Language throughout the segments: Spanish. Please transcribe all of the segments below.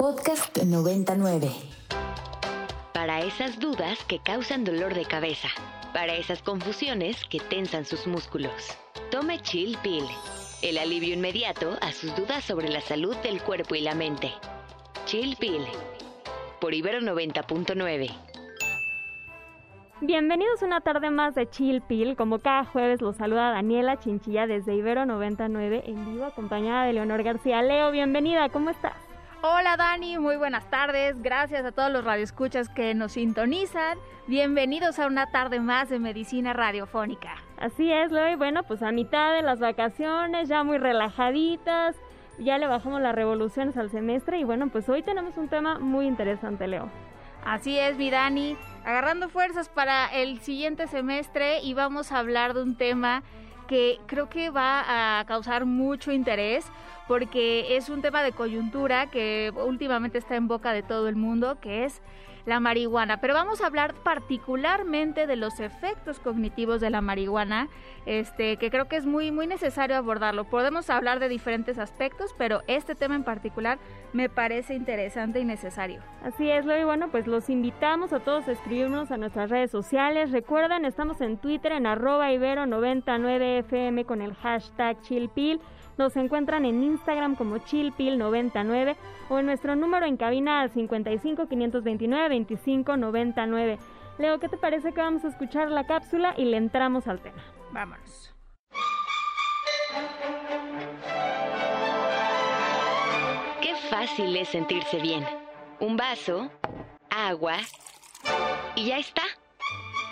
Podcast 99. Para esas dudas que causan dolor de cabeza. Para esas confusiones que tensan sus músculos. Tome Chill Pill. El alivio inmediato a sus dudas sobre la salud del cuerpo y la mente. Chill Pill. Por Ibero 90.9. Bienvenidos una tarde más de Chill Pill. Como cada jueves los saluda Daniela Chinchilla desde Ibero 99 en vivo acompañada de Leonor García. Leo, bienvenida, ¿cómo estás? Hola Dani, muy buenas tardes. Gracias a todos los radioescuchas que nos sintonizan. Bienvenidos a una tarde más de medicina radiofónica. Así es, Leo. Y bueno, pues a mitad de las vacaciones, ya muy relajaditas, ya le bajamos las revoluciones al semestre y bueno, pues hoy tenemos un tema muy interesante, Leo. Así es, mi Dani, agarrando fuerzas para el siguiente semestre y vamos a hablar de un tema que creo que va a causar mucho interés porque es un tema de coyuntura que últimamente está en boca de todo el mundo, que es la marihuana. Pero vamos a hablar particularmente de los efectos cognitivos de la marihuana, este, que creo que es muy, muy necesario abordarlo. Podemos hablar de diferentes aspectos, pero este tema en particular me parece interesante y necesario. Así es, y bueno, pues los invitamos a todos a escribirnos a nuestras redes sociales. Recuerden, estamos en Twitter en arroba ibero99fm con el hashtag chillpill. Nos encuentran en Instagram como chillpill99 o en nuestro número en cabina al 55 529 25 99. Leo, ¿qué te parece que vamos a escuchar la cápsula y le entramos al tema? Vámonos. Qué fácil es sentirse bien. Un vaso, agua y ya está.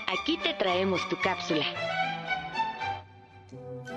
Aquí te traemos tu cápsula.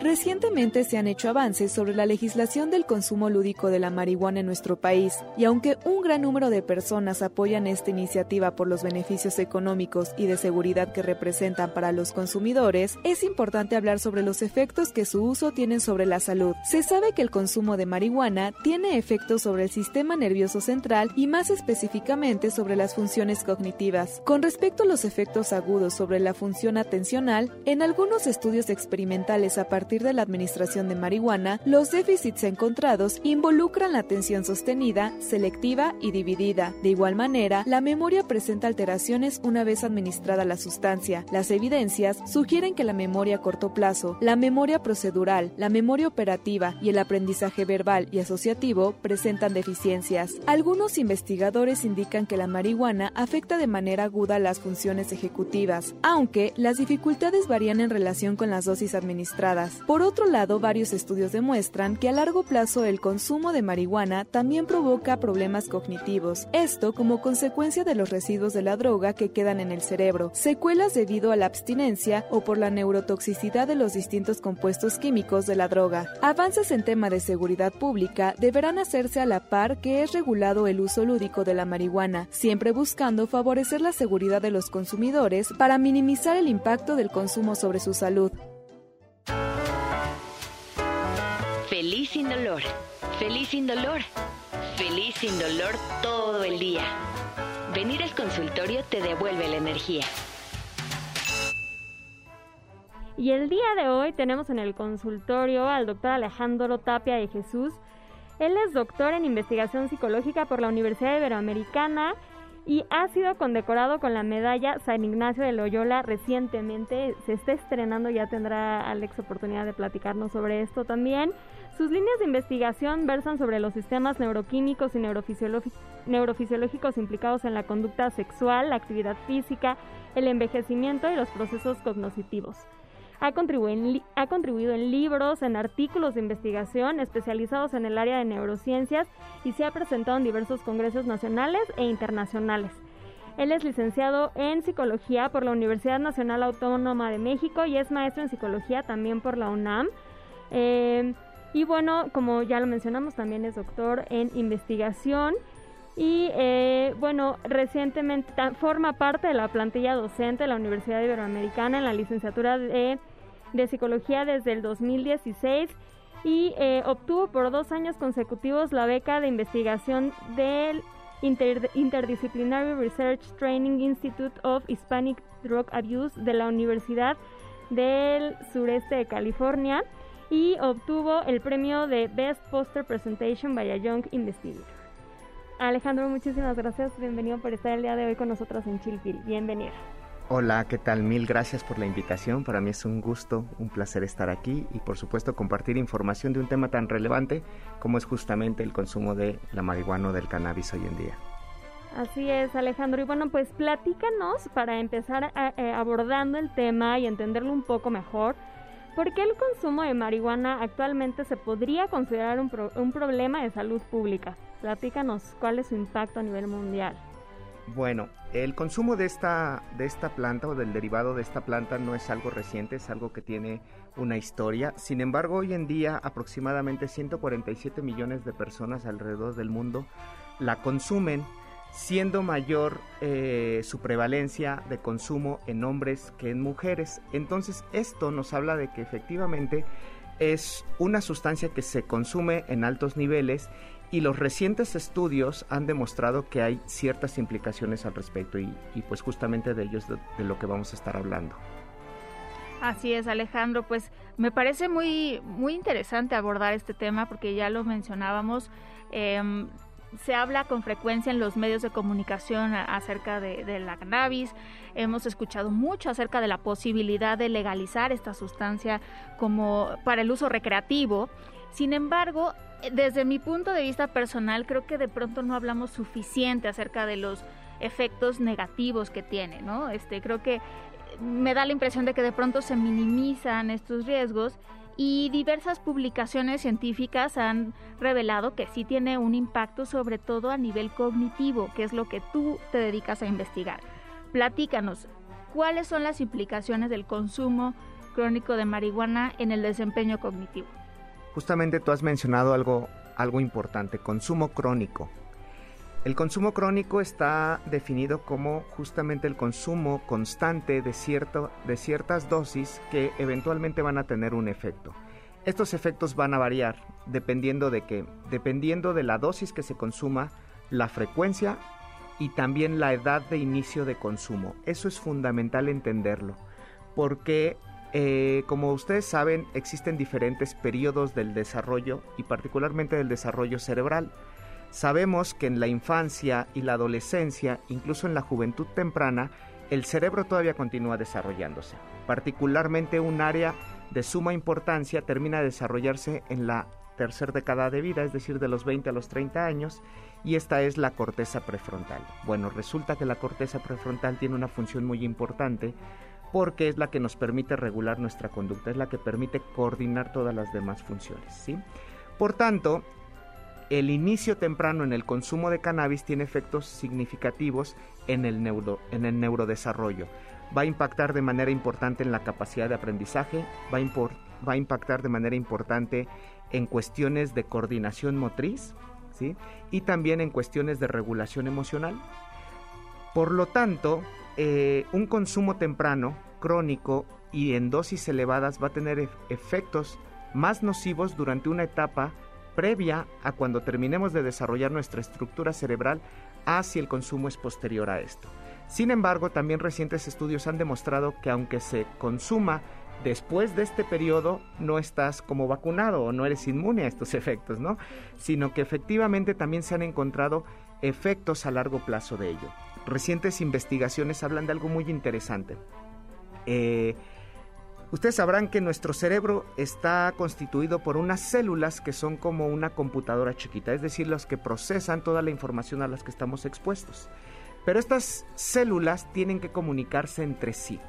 Recientemente se han hecho avances sobre la legislación del consumo lúdico de la marihuana en nuestro país, y aunque un gran número de personas apoyan esta iniciativa por los beneficios económicos y de seguridad que representan para los consumidores, es importante hablar sobre los efectos que su uso tiene sobre la salud. Se sabe que el consumo de marihuana tiene efectos sobre el sistema nervioso central y más específicamente sobre las funciones cognitivas. Con respecto a los efectos agudos sobre la función atencional, en algunos estudios experimentales a partir de la administración de marihuana, los déficits encontrados involucran la atención sostenida, selectiva y dividida. De igual manera, la memoria presenta alteraciones una vez administrada la sustancia. Las evidencias sugieren que la memoria a corto plazo, la memoria procedural, la memoria operativa y el aprendizaje verbal y asociativo presentan deficiencias. Algunos investigadores indican que la marihuana afecta de manera aguda las funciones ejecutivas, aunque las dificultades varían en relación con las dosis administradas. Por otro lado, varios estudios demuestran que a largo plazo el consumo de marihuana también provoca problemas cognitivos, esto como consecuencia de los residuos de la droga que quedan en el cerebro, secuelas debido a la abstinencia o por la neurotoxicidad de los distintos compuestos químicos de la droga. Avances en tema de seguridad pública deberán hacerse a la par que es regulado el uso lúdico de la marihuana, siempre buscando favorecer la seguridad de los consumidores para minimizar el impacto del consumo sobre su salud. Feliz sin dolor, feliz sin dolor, feliz sin dolor todo el día. Venir al consultorio te devuelve la energía. Y el día de hoy tenemos en el consultorio al doctor Alejandro Tapia de Jesús. Él es doctor en investigación psicológica por la Universidad Iberoamericana y ha sido condecorado con la medalla San Ignacio de Loyola recientemente. Se está estrenando, ya tendrá Alex oportunidad de platicarnos sobre esto también. Sus líneas de investigación versan sobre los sistemas neuroquímicos y neurofisiológicos implicados en la conducta sexual, la actividad física, el envejecimiento y los procesos cognitivos. Ha contribuido, en libros, en artículos de investigación especializados en el área de neurociencias y se ha presentado en diversos congresos nacionales e internacionales. Él es licenciado en psicología por la Universidad Nacional Autónoma de México y es maestro en psicología también por la UNAM. Eh, y bueno, como ya lo mencionamos, también es doctor en investigación. Y eh, bueno, recientemente forma parte de la plantilla docente de la Universidad Iberoamericana en la licenciatura de, Psicología desde el 2016 y eh, obtuvo por dos años consecutivos la beca de investigación del Interdisciplinary Research Training Institute of Hispanic Drug Abuse de la Universidad del Sureste de California y obtuvo el premio de Best Poster Presentation by a Young Investigator. Alejandro, muchísimas gracias. Bienvenido por estar el día de hoy con nosotros en Chilpil. Bienvenido. Hola, ¿qué tal? Mil gracias por la invitación. Para mí es un gusto, un placer estar aquí y por supuesto compartir información de un tema tan relevante como es justamente el consumo de la marihuana o del cannabis hoy en día. Así es, Alejandro. Y bueno, pues platícanos para empezar eh, abordando el tema y entenderlo un poco mejor. ¿Por qué el consumo de marihuana actualmente se podría considerar un, un problema de salud pública? Platícanos cuál es su impacto a nivel mundial. Bueno, el consumo de esta, de esta planta o del derivado de esta planta no es algo reciente, es algo que tiene una historia. Sin embargo, hoy en día aproximadamente 147 millones de personas alrededor del mundo la consumen, siendo mayor eh, su prevalencia de consumo en hombres que en mujeres. Entonces, esto nos habla de que efectivamente es una sustancia que se consume en altos niveles y los recientes estudios han demostrado que hay ciertas implicaciones al respecto y, pues justamente de ellos de, de, lo que vamos a estar hablando. Así es, Alejandro, pues me parece muy, muy interesante abordar este tema porque ya lo mencionábamos. Eh, se habla con frecuencia en los medios de comunicación acerca de, de, la cannabis. Hemos escuchado mucho acerca de la posibilidad de legalizar esta sustancia como para el uso recreativo. Sin embargo, desde mi punto de vista personal, creo que de pronto no hablamos suficiente acerca de los efectos negativos que tiene, ¿no? Este, creo que me da la impresión de que de pronto se minimizan estos riesgos y diversas publicaciones científicas han revelado que sí tiene un impacto sobre todo a nivel cognitivo, que es lo que tú te dedicas a investigar. Platícanos, ¿cuáles son las implicaciones del consumo crónico de marihuana en el desempeño cognitivo? Justamente tú has mencionado algo, algo importante, consumo crónico. El consumo crónico está definido como justamente el consumo constante de, cierto, de ciertas dosis que eventualmente van a tener un efecto. Estos efectos van a variar dependiendo de qué, dependiendo de la dosis que se consuma, la frecuencia y también la edad de inicio de consumo. Eso es fundamental entenderlo, porque eh, como ustedes saben, existen diferentes periodos del desarrollo y particularmente del desarrollo cerebral. Sabemos que en la infancia y la adolescencia, incluso en la juventud temprana, el cerebro todavía continúa desarrollándose. Particularmente un área de suma importancia termina de desarrollarse en la tercera década de vida, es decir, de los 20 a los 30 años, y esta es la corteza prefrontal. Bueno, resulta que la corteza prefrontal tiene una función muy importante porque es la que nos permite regular nuestra conducta, es la que permite coordinar todas las demás funciones. ¿sí? Por tanto, el inicio temprano en el consumo de cannabis tiene efectos significativos en el, neuro, en el neurodesarrollo. Va a impactar de manera importante en la capacidad de aprendizaje, va a, va a impactar de manera importante en cuestiones de coordinación motriz ¿sí? y también en cuestiones de regulación emocional. Por lo tanto, eh, un consumo temprano, crónico y en dosis elevadas va a tener efectos más nocivos durante una etapa previa a cuando terminemos de desarrollar nuestra estructura cerebral hacia el consumo es posterior a esto. Sin embargo, también recientes estudios han demostrado que aunque se consuma después de este periodo, no estás como vacunado o no eres inmune a estos efectos, ¿no? Sino que efectivamente también se han encontrado efectos a largo plazo de ello recientes investigaciones hablan de algo muy interesante. Eh, ustedes sabrán que nuestro cerebro está constituido por unas células que son como una computadora chiquita, es decir, las que procesan toda la información a las que estamos expuestos. Pero estas células tienen que comunicarse entre sí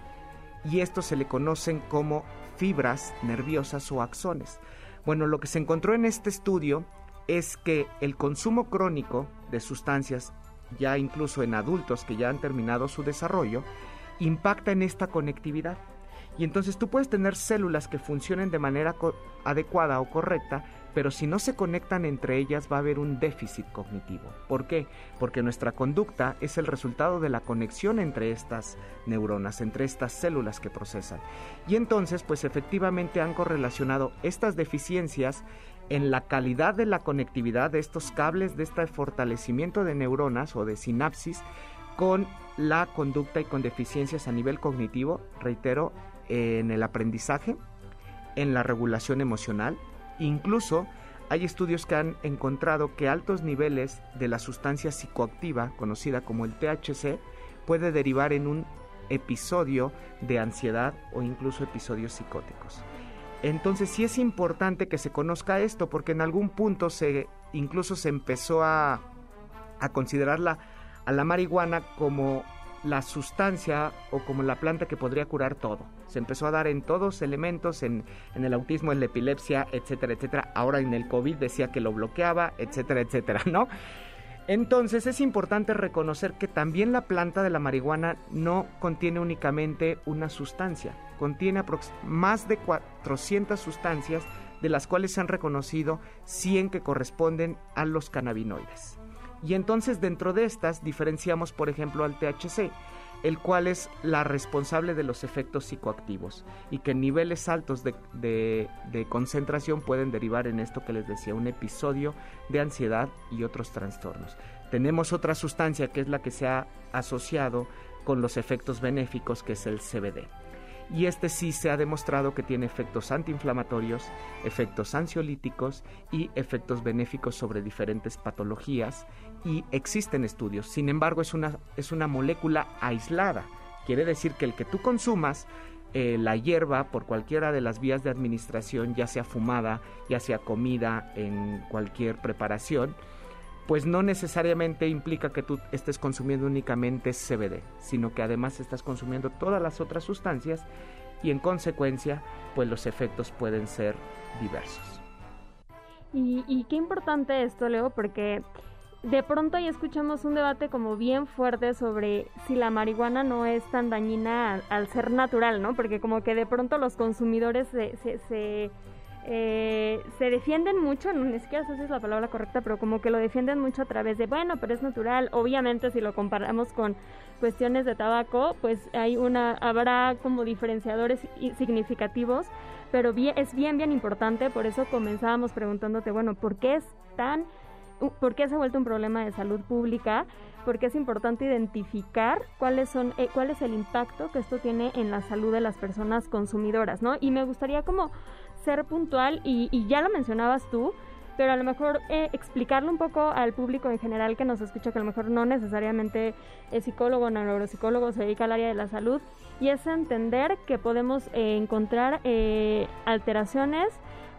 y esto se le conocen como fibras nerviosas o axones. Bueno, lo que se encontró en este estudio es que el consumo crónico de sustancias ya incluso en adultos que ya han terminado su desarrollo, impacta en esta conectividad. Y entonces tú puedes tener células que funcionen de manera adecuada o correcta, pero si no se conectan entre ellas va a haber un déficit cognitivo. ¿Por qué? Porque nuestra conducta es el resultado de la conexión entre estas neuronas, entre estas células que procesan. Y entonces, pues efectivamente han correlacionado estas deficiencias en la calidad de la conectividad de estos cables, de este fortalecimiento de neuronas o de sinapsis con la conducta y con deficiencias a nivel cognitivo, reitero, en el aprendizaje, en la regulación emocional, incluso hay estudios que han encontrado que altos niveles de la sustancia psicoactiva, conocida como el THC, puede derivar en un episodio de ansiedad o incluso episodios psicóticos. Entonces sí es importante que se conozca esto porque en algún punto se incluso se empezó a, a considerarla a la marihuana como la sustancia o como la planta que podría curar todo. Se empezó a dar en todos elementos, en, en, el autismo, en la epilepsia, etcétera, etcétera. Ahora en el COVID decía que lo bloqueaba, etcétera, etcétera, ¿no? Entonces es importante reconocer que también la planta de la marihuana no contiene únicamente una sustancia, contiene más de 400 sustancias de las cuales se han reconocido 100 que corresponden a los cannabinoides. Y entonces dentro de estas diferenciamos, por ejemplo, al THC, el cual es la responsable de los efectos psicoactivos y que niveles altos de, concentración pueden derivar en esto que les decía, un episodio de ansiedad y otros trastornos. Tenemos otra sustancia que es la que se ha asociado con los efectos benéficos, que es el CBD y este sí se ha demostrado que tiene efectos antiinflamatorios, efectos ansiolíticos y efectos benéficos sobre diferentes patologías y existen estudios. Sin embargo, es una, es una molécula aislada. Quiere decir que el que tú consumas eh, la hierba por cualquiera de las vías de administración, ya sea fumada, ya sea comida, en cualquier preparación, pues no necesariamente implica que tú estés consumiendo únicamente CBD, sino que además estás consumiendo todas las otras sustancias y en consecuencia, pues los efectos pueden ser diversos. Y, qué importante esto, Leo, porque de pronto ahí escuchamos un debate como bien fuerte sobre si la marihuana no es tan dañina al, ser natural, ¿no? Porque como que de pronto los consumidores se, se eh, se defienden mucho, no, ni siquiera sé si es la palabra correcta, pero como que lo defienden mucho a través de, bueno, pero es natural. Obviamente si lo comparamos con cuestiones de tabaco, pues hay una, habrá como diferenciadores significativos, pero bien, es bien, bien importante, por eso comenzábamos preguntándote, bueno, ¿por qué es tan, por qué se ha vuelto un problema de salud pública? Porque es importante identificar cuáles son, eh, cuál es el impacto que esto tiene en la salud de las personas consumidoras, ¿no? Y me gustaría como ser puntual y, ya lo mencionabas tú, pero a lo mejor eh, explicarlo un poco al público en general que nos escucha, que a lo mejor no necesariamente es psicólogo o neuropsicólogo, se dedica al área de la salud, y es entender que podemos eh, encontrar eh, alteraciones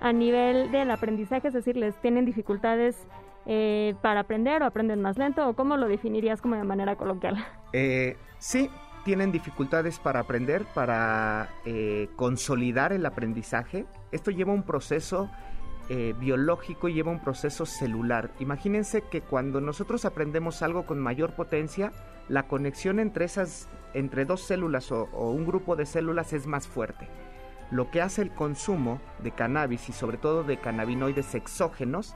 a nivel del aprendizaje, es decir, les tienen dificultades para aprender o aprenden más lento, o cómo lo definirías como de manera coloquial. sí, tienen dificultades para aprender, para eh, consolidar el aprendizaje. Esto lleva un proceso eh, biológico y lleva un proceso celular. Imagínense que cuando nosotros aprendemos algo con mayor potencia, la conexión entre esas, entre dos células o, o un grupo de células es más fuerte. Lo que hace el consumo de cannabis y sobre todo de cannabinoides exógenos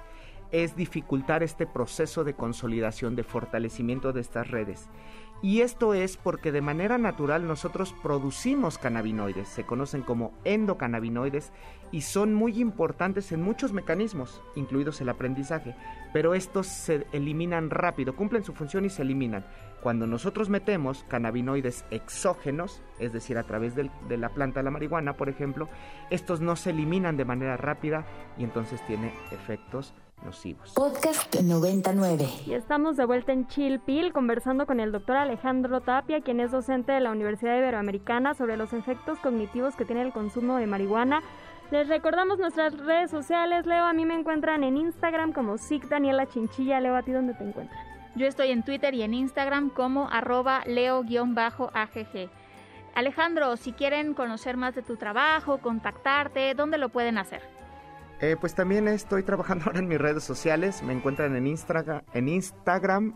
es dificultar este proceso de consolidación, de fortalecimiento de estas redes. Y esto es porque de manera natural nosotros producimos cannabinoides, se conocen como endocannabinoides y son muy importantes en muchos mecanismos, incluidos el aprendizaje, pero estos se eliminan rápido, cumplen su función y se eliminan. Cuando nosotros metemos cannabinoides exógenos, es decir, a través de la planta de la marihuana, por ejemplo, estos no se eliminan de manera rápida y entonces tiene efectos nocivos. Podcast 99. Y estamos de vuelta en Chilpil conversando con el doctor Alejandro Tapia, quien es docente de la Universidad Iberoamericana sobre los efectos cognitivos que tiene el consumo de marihuana. Les recordamos nuestras redes sociales. Leo, a mí me encuentran en Instagram como SIC Daniela Chinchilla. Leo, ¿a ti dónde te encuentran? Yo estoy en Twitter y en Instagram como arroba leo-agg. Alejandro, si quieren conocer más de tu trabajo, contactarte, ¿dónde lo pueden hacer? Eh, pues también estoy trabajando ahora en mis redes sociales. Me encuentran en, Instagram,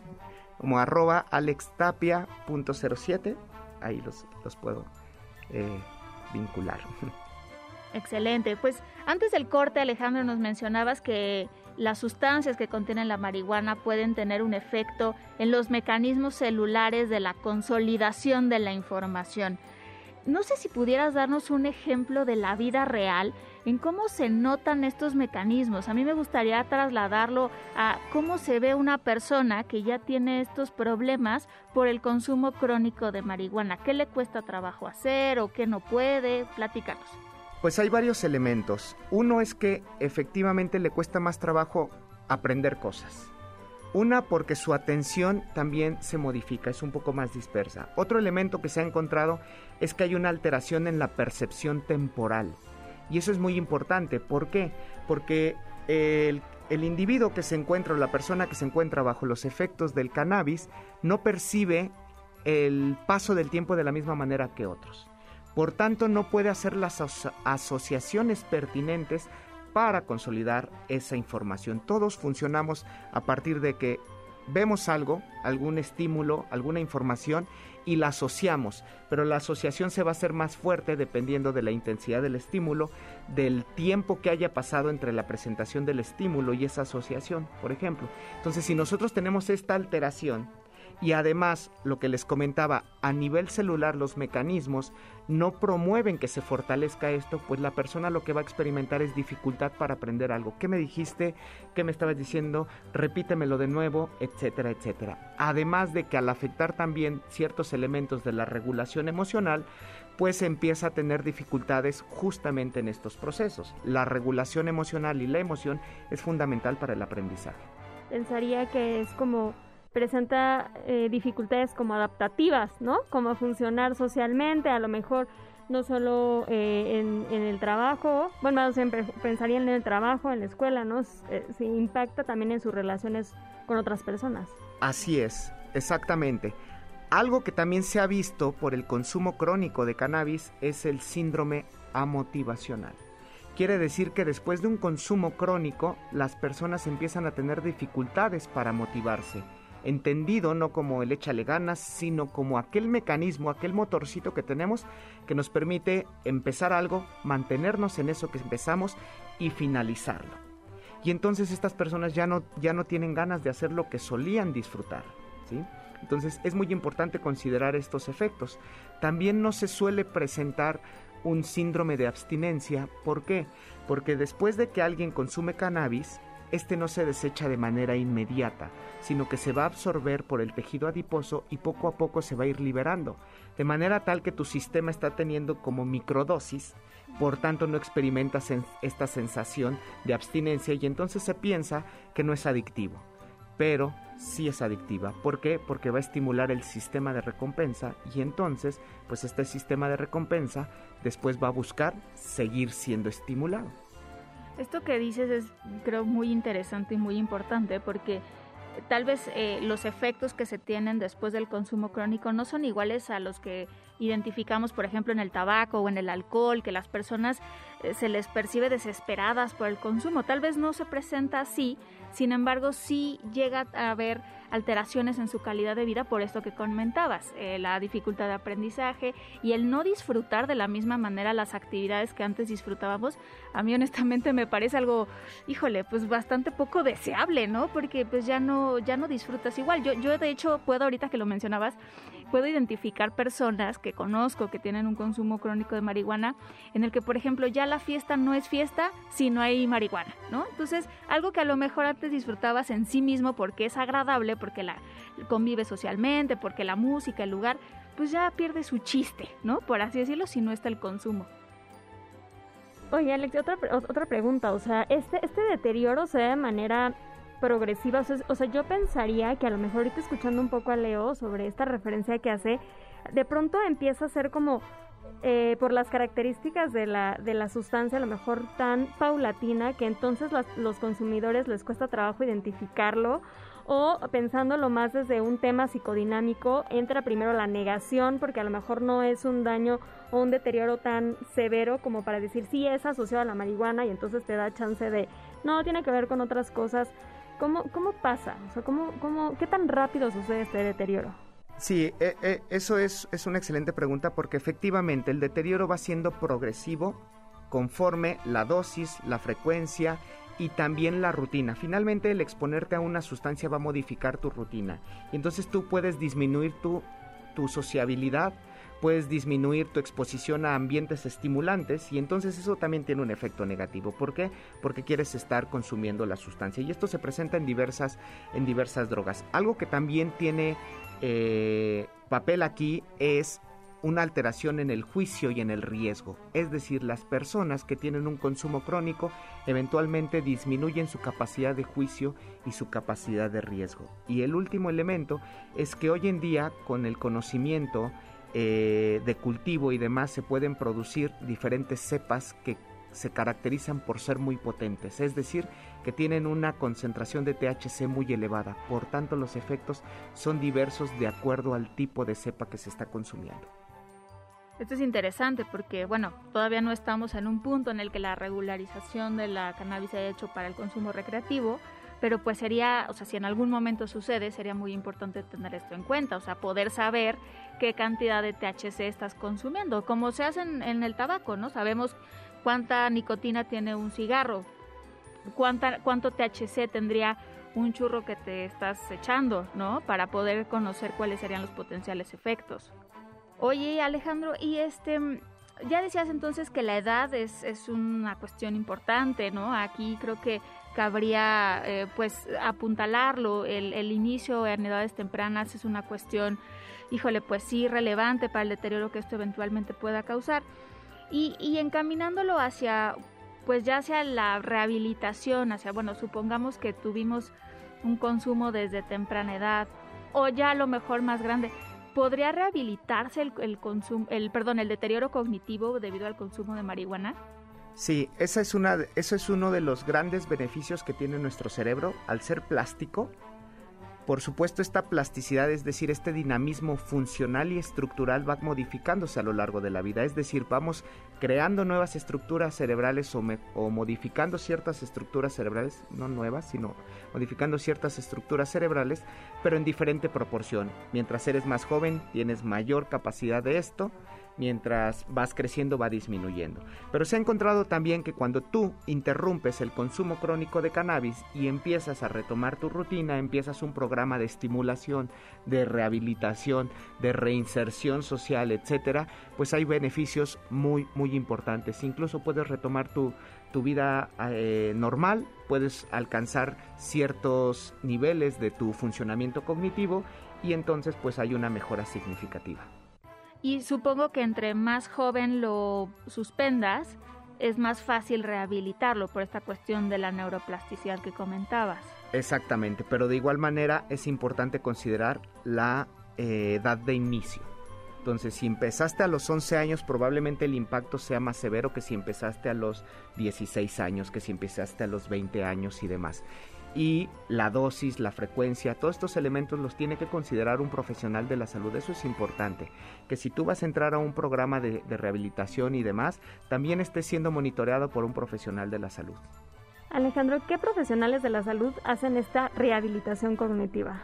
como arroba alextapia.07. Ahí los, los puedo eh, vincular. Excelente. Pues antes del corte, Alejandro, nos mencionabas que las sustancias que contienen la marihuana pueden tener un efecto en los mecanismos celulares de la consolidación de la información. No sé si pudieras darnos un ejemplo de la vida real en cómo se notan estos mecanismos. A mí me gustaría trasladarlo a cómo se ve una persona que ya tiene estos problemas por el consumo crónico de marihuana. ¿Qué le cuesta trabajo hacer o qué no puede? Platícanos. Pues hay varios elementos. Uno es que efectivamente le cuesta más trabajo aprender cosas. Una porque su atención también se modifica, es un poco más dispersa. Otro elemento que se ha encontrado es que hay una alteración en la percepción temporal. Y eso es muy importante. ¿Por qué? Porque el, el individuo que se encuentra o la persona que se encuentra bajo los efectos del cannabis no percibe el paso del tiempo de la misma manera que otros. Por tanto, no puede hacer las asociaciones pertinentes para consolidar esa información. Todos funcionamos a partir de que vemos algo, algún estímulo, alguna información y la asociamos, pero la asociación se va a hacer más fuerte dependiendo de la intensidad del estímulo, del tiempo que haya pasado entre la presentación del estímulo y esa asociación, por ejemplo. Entonces, si nosotros tenemos esta alteración, y además, lo que les comentaba, a nivel celular los mecanismos no promueven que se fortalezca esto, pues la persona lo que va a experimentar es dificultad para aprender algo. ¿Qué me dijiste? ¿Qué me estabas diciendo? Repítemelo de nuevo, etcétera, etcétera. Además de que al afectar también ciertos elementos de la regulación emocional, pues empieza a tener dificultades justamente en estos procesos. La regulación emocional y la emoción es fundamental para el aprendizaje. Pensaría que es como presenta eh, dificultades como adaptativas, ¿no? Como funcionar socialmente, a lo mejor no solo eh, en, el trabajo, bueno, siempre pensaría en el trabajo, en la escuela, ¿no? Eh, se impacta también en sus relaciones con otras personas. Así es, exactamente. Algo que también se ha visto por el consumo crónico de cannabis es el síndrome amotivacional. Quiere decir que después de un consumo crónico, las personas empiezan a tener dificultades para motivarse entendido no como el échale ganas, sino como aquel mecanismo, aquel motorcito que tenemos que nos permite empezar algo, mantenernos en eso que empezamos y finalizarlo. Y entonces estas personas ya no, ya no tienen ganas de hacer lo que solían disfrutar. ¿sí? Entonces es muy importante considerar estos efectos. También no se suele presentar un síndrome de abstinencia. ¿Por qué? Porque después de que alguien consume cannabis, este no se desecha de manera inmediata, sino que se va a absorber por el tejido adiposo y poco a poco se va a ir liberando, de manera tal que tu sistema está teniendo como microdosis, por tanto no experimentas esta sensación de abstinencia y entonces se piensa que no es adictivo, pero sí es adictiva. ¿Por qué? Porque va a estimular el sistema de recompensa y entonces, pues este sistema de recompensa después va a buscar seguir siendo estimulado. Esto que dices es, creo, muy interesante y muy importante porque tal vez eh, los efectos que se tienen después del consumo crónico no son iguales a los que identificamos, por ejemplo, en el tabaco o en el alcohol, que las personas eh, se les percibe desesperadas por el consumo. Tal vez no se presenta así, sin embargo, sí llega a haber alteraciones en su calidad de vida por esto que comentabas, eh, la dificultad de aprendizaje y el no disfrutar de la misma manera las actividades que antes disfrutábamos, a mí honestamente me parece algo, híjole, pues bastante poco deseable, ¿no? Porque pues ya no, ya no disfrutas igual. Yo, yo de hecho puedo, ahorita que lo mencionabas, puedo identificar personas que conozco que tienen un consumo crónico de marihuana en el que, por ejemplo, ya la fiesta no es fiesta si no hay marihuana, ¿no? Entonces, algo que a lo mejor antes disfrutabas en sí mismo porque es agradable, porque la convive socialmente, porque la música, el lugar, pues ya pierde su chiste, ¿no? Por así decirlo, si no está el consumo. Oye, Alex, otra, otra pregunta, o sea, este, este deterioro se da de manera progresiva, o sea, yo pensaría que a lo mejor ahorita escuchando un poco a Leo sobre esta referencia que hace, de pronto empieza a ser como eh, por las características de la, de la sustancia, a lo mejor tan paulatina que entonces los consumidores les cuesta trabajo identificarlo o pensándolo más desde un tema psicodinámico, entra primero la negación porque a lo mejor no es un daño o un deterioro tan severo como para decir sí es asociado a la marihuana y entonces te da chance de no, tiene que ver con otras cosas. ¿Cómo, cómo pasa? O sea, ¿cómo, cómo, ¿qué tan rápido sucede este deterioro? Sí, eh, eh, eso es, es una excelente pregunta porque efectivamente el deterioro va siendo progresivo conforme la dosis, la frecuencia y también la rutina. Finalmente el exponerte a una sustancia va a modificar tu rutina y entonces tú puedes disminuir tu, tu sociabilidad, puedes disminuir tu exposición a ambientes estimulantes y entonces eso también tiene un efecto negativo. ¿Por qué? Porque quieres estar consumiendo la sustancia y esto se presenta en diversas, en diversas drogas. Algo que también tiene eh, papel aquí es una alteración en el juicio y en el riesgo. Es decir, las personas que tienen un consumo crónico eventualmente disminuyen su capacidad de juicio y su capacidad de riesgo. Y el último elemento es que hoy en día con el conocimiento eh, de cultivo y demás se pueden producir diferentes cepas que se caracterizan por ser muy potentes, es decir, que tienen una concentración de THC muy elevada, por tanto los efectos son diversos de acuerdo al tipo de cepa que se está consumiendo. Esto es interesante porque, bueno, todavía no estamos en un punto en el que la regularización de la cannabis se haya hecho para el consumo recreativo, pero pues sería, o sea, si en algún momento sucede, sería muy importante tener esto en cuenta, o sea, poder saber qué cantidad de THC estás consumiendo, como se hace en, el tabaco, ¿no? Sabemos cuánta nicotina tiene un cigarro, cuánta, cuánto THC tendría un churro que te estás echando, ¿no? Para poder conocer cuáles serían los potenciales efectos. Oye, Alejandro, y este, ya decías entonces que la edad es, es una cuestión importante, ¿no? Aquí creo que cabría, eh, pues, apuntalarlo. El, el inicio en edades tempranas es una cuestión, híjole, pues sí, relevante para el deterioro que esto eventualmente pueda causar y, encaminándolo hacia, pues ya hacia la rehabilitación, hacia, bueno, supongamos que tuvimos un consumo desde temprana edad o ya a lo mejor más grande, ¿podría rehabilitarse el, el consumo, el, perdón, el deterioro cognitivo debido al consumo de marihuana? Sí, esa es una, eso es uno de los grandes beneficios que tiene nuestro cerebro al ser plástico por supuesto, esta plasticidad, es decir, este dinamismo funcional y estructural va modificándose a lo largo de la vida, es decir, vamos creando nuevas estructuras cerebrales o, o, modificando ciertas estructuras cerebrales, no nuevas, sino modificando ciertas estructuras cerebrales, pero en diferente proporción. Mientras eres más joven, tienes mayor capacidad de esto, mientras vas creciendo va disminuyendo. Pero se ha encontrado también que cuando tú interrumpes el consumo crónico de cannabis y empiezas a retomar tu rutina, empiezas un programa de estimulación, de rehabilitación, de reinserción social, etcétera, pues hay beneficios muy muy importantes. Incluso puedes retomar tu tu vida eh, normal, puedes alcanzar ciertos niveles de tu funcionamiento cognitivo y entonces pues hay una mejora significativa. Y supongo que entre más joven lo suspendas, es más fácil rehabilitarlo por esta cuestión de la neuroplasticidad que comentabas. Exactamente, pero de igual manera es importante considerar la eh, edad de inicio. Entonces, si empezaste a los 11 años, probablemente el impacto sea más severo que si empezaste a los 16 años, que si empezaste a los 20 años y demás y la dosis, la frecuencia, todos estos elementos los tiene que considerar un profesional de la salud. Eso es importante. Que si tú vas a entrar a un programa de, rehabilitación y demás, también estés siendo monitoreado por un profesional de la salud. Alejandro, ¿qué profesionales de la salud hacen esta rehabilitación cognitiva?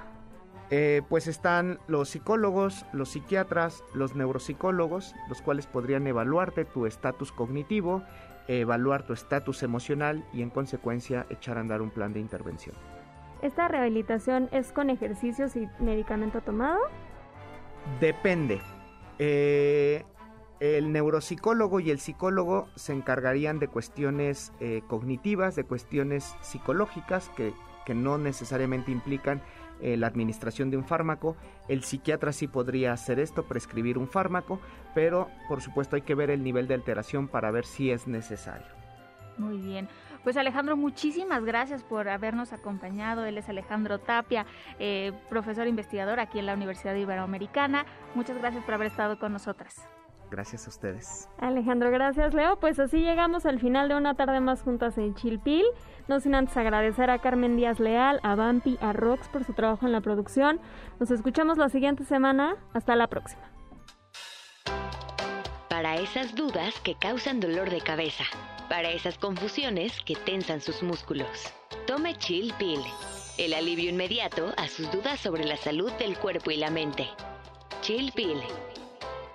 Eh, pues están los psicólogos, los psiquiatras, los neuropsicólogos, los cuales podrían evaluarte tu estatus cognitivo, evaluar tu estatus emocional y en consecuencia echar a andar un plan de intervención. ¿Esta rehabilitación es con ejercicios y medicamento tomado? Depende. Eh, el neuropsicólogo y el psicólogo se encargarían de cuestiones eh, cognitivas, de cuestiones psicológicas que, que no necesariamente implican eh, la administración de un fármaco. El psiquiatra sí podría hacer esto, prescribir un fármaco, pero por supuesto hay que ver el nivel de alteración para ver si es necesario. Muy bien. Pues Alejandro, muchísimas gracias por habernos acompañado. Él es Alejandro Tapia, eh, profesor investigador aquí en la Universidad Iberoamericana. Muchas gracias por haber estado con nosotras. Gracias a ustedes. Alejandro, gracias Leo. Pues así llegamos al final de una tarde más juntas en Chilpil. No sin antes agradecer a Carmen Díaz Leal, a Bampi, a Rox por su trabajo en la producción. Nos escuchamos la siguiente semana. Hasta la próxima. Para esas dudas que causan dolor de cabeza. Para esas confusiones que tensan sus músculos. Tome Chill Pill. El alivio inmediato a sus dudas sobre la salud del cuerpo y la mente. Chill Pill.